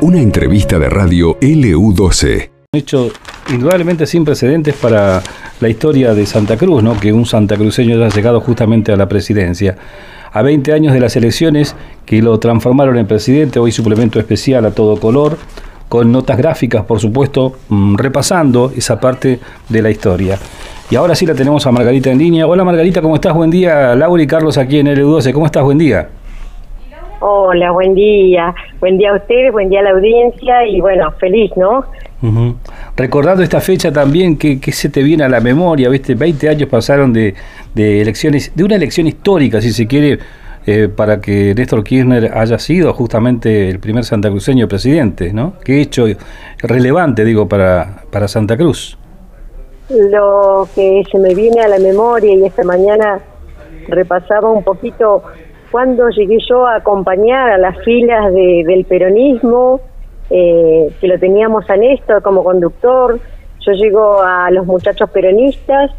Una entrevista de radio LU12. hecho indudablemente sin precedentes para la historia de Santa Cruz, ¿no? que un santacruceño haya llegado justamente a la presidencia. A 20 años de las elecciones que lo transformaron en presidente, hoy suplemento especial a todo color, con notas gráficas, por supuesto, mm, repasando esa parte de la historia. Y ahora sí la tenemos a Margarita en línea. Hola Margarita, ¿cómo estás? Buen día. Laura y Carlos aquí en LU12. ¿Cómo estás? Buen día. Hola, buen día. Buen día a ustedes, buen día a la audiencia y bueno, feliz, ¿no? Recordando esta fecha también, ¿qué, se te viene a la memoria? ¿Viste? 20 años pasaron de, elecciones, de una elección histórica, si se quiere, eh, para que Néstor Kirchner haya sido justamente el primer santacruceño presidente, ¿no? ¿Qué hecho relevante, digo, para, para Santa Cruz? Lo que se me viene a la memoria y esta mañana repasaba un poquito cuando llegué yo a acompañar a las filas del peronismo, eh, que lo teníamos a Néstor como conductor, yo llego a los muchachos peronistas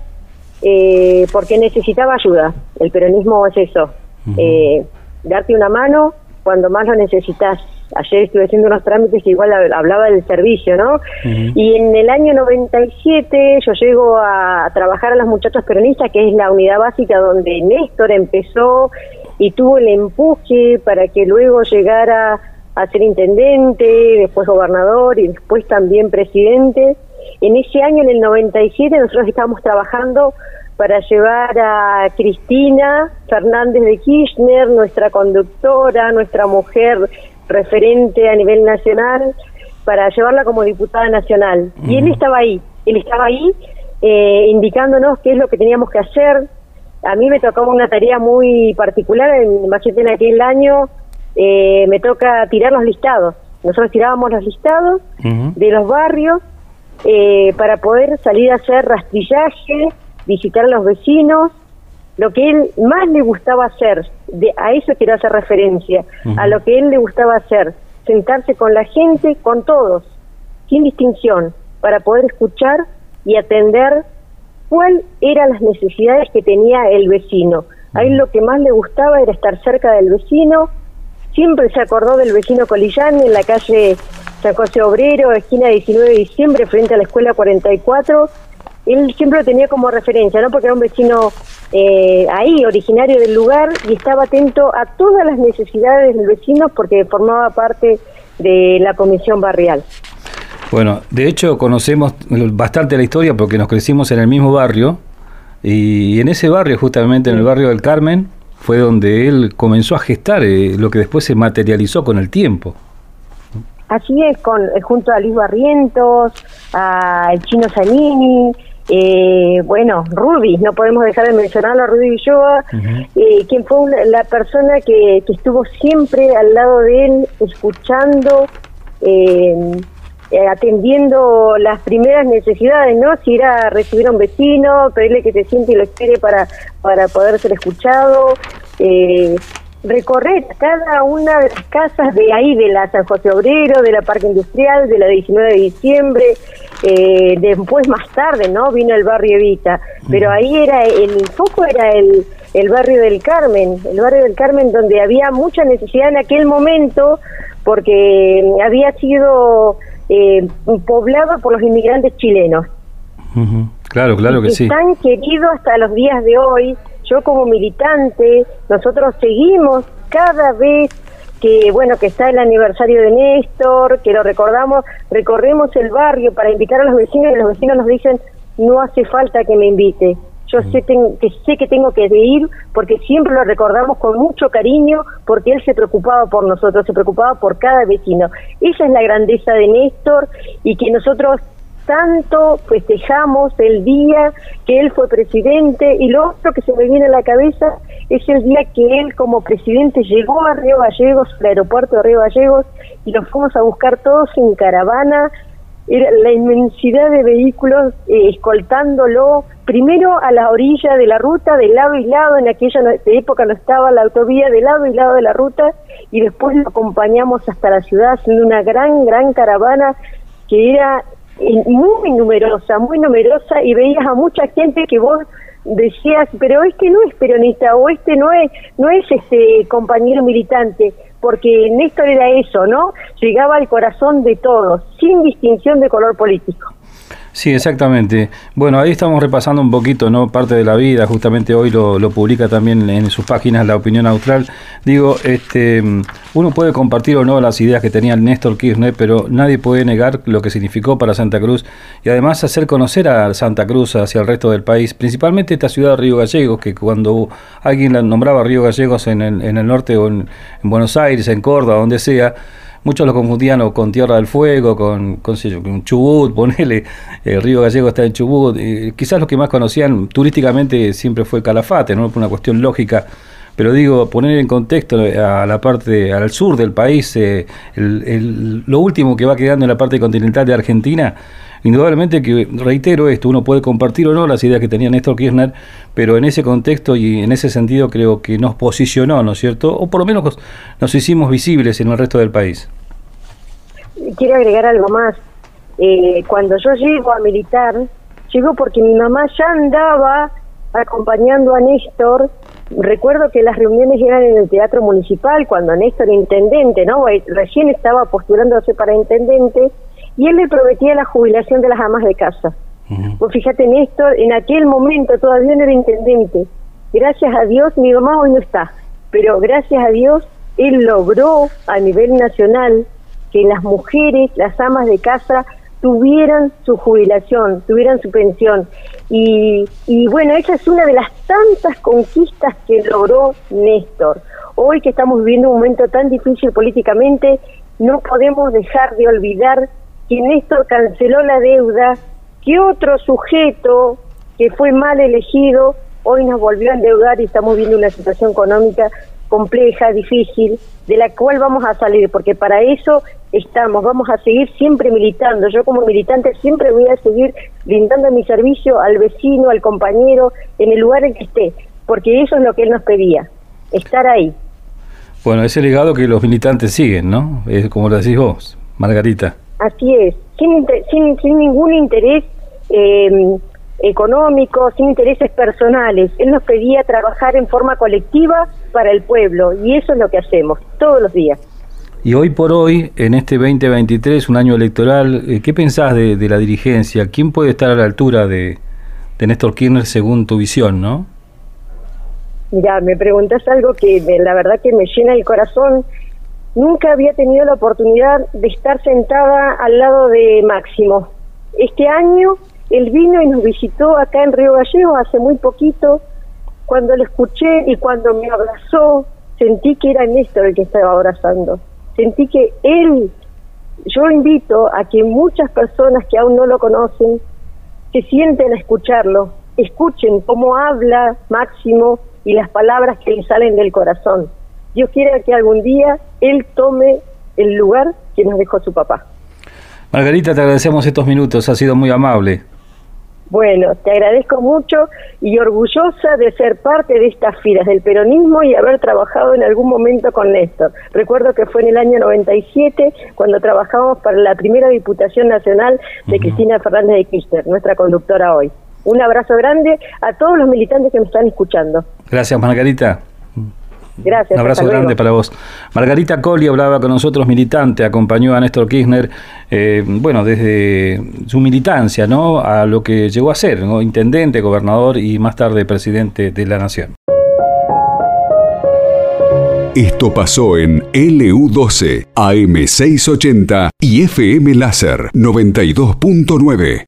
eh, porque necesitaba ayuda. El peronismo es eso, eh, darte una mano cuando más lo necesitas. Ayer estuve haciendo unos trámites que igual hablaba del servicio, ¿no? Y en el año 97 yo llego a trabajar a los muchachos peronistas, que es la unidad básica donde Néstor empezó y tuvo el empuje para que luego llegara a ser intendente, después gobernador y después también presidente. En ese año, en el 97, nosotros estábamos trabajando para llevar a Cristina Fernández de Kirchner, nuestra conductora, nuestra mujer referente a nivel nacional, para llevarla como diputada nacional. Y él estaba ahí, él estaba ahí eh, indicándonos qué es lo que teníamos que hacer, a mí me tocó una tarea muy particular, en, imagínate en aquel año eh, me toca tirar los listados. Nosotros tirábamos los listados de los barrios eh, para poder salir a hacer rastrillaje, visitar a los vecinos, lo que él más le gustaba hacer, de, a eso quiero hacer referencia, a lo que él le gustaba hacer, sentarse con la gente, con todos, sin distinción, para poder escuchar y atender cuál eran las necesidades que tenía el vecino. A él lo que más le gustaba era estar cerca del vecino, siempre se acordó del vecino Colillán en la calle San José Obrero, esquina 19 de diciembre, frente a la escuela 44. Él siempre lo tenía como referencia, ¿no? Porque era un vecino eh, ahí, originario del lugar, y estaba atento a todas las necesidades del vecino porque formaba parte de la comisión barrial. Bueno, de hecho conocemos bastante la historia porque nos crecimos en el mismo barrio y en ese barrio, justamente en el barrio del Carmen, fue donde él comenzó a gestar eh, lo que después se materializó con el tiempo. Así es, con eh, junto a Luis Barrientos, a Chino Zanini, eh, bueno, Rudy, no podemos dejar de mencionarlo a Rudy Villoa, quien fue la persona que, que, estuvo siempre al lado de él, escuchando, eh, atendiendo las primeras necesidades, ¿no? Si ir a recibir a un vecino, pedirle que se siente y lo espere para, para poder ser escuchado, eh, recorrer cada una de las casas de ahí, de la San José Obrero, de la Parque Industrial, de la 19 de diciembre, eh, después más tarde, ¿no? Vino el barrio Evita, pero ahí era, el foco era el, el barrio del Carmen, el barrio del Carmen donde había mucha necesidad en aquel momento, porque había sido eh, poblado por los inmigrantes chilenos. Claro, claro que sí. Están queridos hasta los días de hoy. Yo como militante, nosotros seguimos cada vez que bueno que está el aniversario de Néstor, que lo recordamos, recorremos el barrio para invitar a los vecinos y los vecinos nos dicen no hace falta que me invite, yo sé, que sé que tengo que ir porque siempre lo recordamos con mucho cariño porque él se preocupaba por nosotros, se preocupaba por cada vecino. Esa es la grandeza de Néstor y que nosotros tanto festejamos el día que él fue presidente y lo otro que se me viene a la cabeza es el día que él como presidente llegó a Río Gallegos, al aeropuerto de Río Gallegos y nos fuimos a buscar todos en caravana era la inmensidad de vehículos eh, escoltándolo primero a la orilla de la ruta, de lado y lado, en aquella época no estaba la autovía, de lado y lado de la ruta, y después lo acompañamos hasta la ciudad haciendo una gran, gran caravana que era eh, muy numerosa, muy numerosa, y veías a mucha gente que vos decías, pero este no es peronista, o este no es, no es este compañero militante, porque Néstor era eso, ¿no? Llegaba al corazón de todos, sin distinción de color político. Sí, exactamente. Bueno, ahí estamos repasando un poquito, ¿no? Parte de la vida, justamente hoy lo, lo, publica también en sus páginas La Opinión Austral. Digo, este, uno puede compartir o no las ideas que tenía Néstor Kirchner, pero nadie puede negar lo que significó para Santa Cruz y además hacer conocer a Santa Cruz hacia el resto del país, principalmente esta ciudad de Río Gallegos, que cuando alguien la nombraba Río Gallegos en el, norte o en Buenos Aires, en Córdoba, donde sea, muchos lo confundían con Tierra del Fuego, con, con, con Chubut, ponele, el Río Gallego está en Chubut, quizás los que más conocían turísticamente siempre fue Calafate, ¿no? por una cuestión lógica, pero digo, poner en contexto a la parte, al sur del país, eh, el, lo último que va quedando en la parte continental de Argentina, indudablemente que, reitero esto, uno puede compartir o no las ideas que tenía Néstor Kirchner, pero en ese contexto y en ese sentido creo que nos posicionó, ¿no es cierto? O por lo menos nos hicimos visibles en el resto del país. Quiero agregar algo más. Eh, cuando yo llego a militar, llego porque mi mamá ya andaba acompañando a Néstor. Recuerdo que las reuniones eran en el Teatro Municipal, cuando Néstor intendente, ¿no? Recién estaba postulándose para intendente, y él le prometía la jubilación de las amas de casa. Pues fíjate, Néstor, en aquel momento todavía no era intendente. Gracias a Dios, mi mamá hoy no está, pero gracias a Dios, él logró a nivel nacional que las mujeres, las amas de casa, tuvieran su jubilación, tuvieran su pensión. Y, y bueno, esa es una de las tantas conquistas que logró Néstor. Hoy que estamos viviendo un momento tan difícil políticamente, no podemos dejar de olvidar que Néstor canceló la deuda, que otro sujeto que fue mal elegido hoy nos volvió a endeudar y estamos viendo una situación económica compleja, difícil, de la cual vamos a salir, porque para eso estamos, vamos a seguir siempre militando. Yo como militante siempre voy a seguir brindando mi servicio al vecino, al compañero, en el lugar en que esté, porque eso es lo que él nos pedía, estar ahí. Bueno, ese legado que los militantes siguen, ¿no? Es como lo decís vos, Margarita. Así es, sin, sin, sin ningún interés eh, económico, sin intereses personales. Él nos pedía trabajar en forma colectiva para el pueblo y eso es lo que hacemos todos los días. Y hoy por hoy, en este 2023, un año electoral, eh, ¿qué pensás de, de la dirigencia? ¿Quién puede estar a la altura de, de Néstor Kirchner según tu visión, no? Mira, me preguntas algo que la verdad que me llena el corazón. Nunca había tenido la oportunidad de estar sentada al lado de Máximo. Este año él vino y nos visitó acá en Río Gallegos hace muy poquito. Cuando lo escuché y cuando me abrazó, sentí que era Néstor el que estaba abrazando. Sentí que él, yo invito a que muchas personas que aún no lo conocen, se sienten a escucharlo, escuchen cómo habla Máximo y las palabras que le salen del corazón. Dios quiera que algún día él tome el lugar que nos dejó su papá. Margarita, te agradecemos estos minutos, ha sido muy amable. Bueno, te agradezco mucho y orgullosa de ser parte de estas filas del peronismo y haber trabajado en algún momento con Néstor. Recuerdo que fue en el año 97 cuando trabajamos para la primera Diputación Nacional de Cristina Fernández de Kirchner, nuestra conductora hoy. Un abrazo grande a todos los militantes que me están escuchando. Gracias, Margarita. Gracias. Un abrazo grande para vos. Margarita Colli hablaba con nosotros, militante, acompañó a Néstor Kirchner, eh, bueno, desde su militancia, ¿no? A lo que llegó a ser, ¿no? Intendente, gobernador y más tarde presidente de la Nación. Esto pasó en LU12, AM680 y FM Láser 92.9.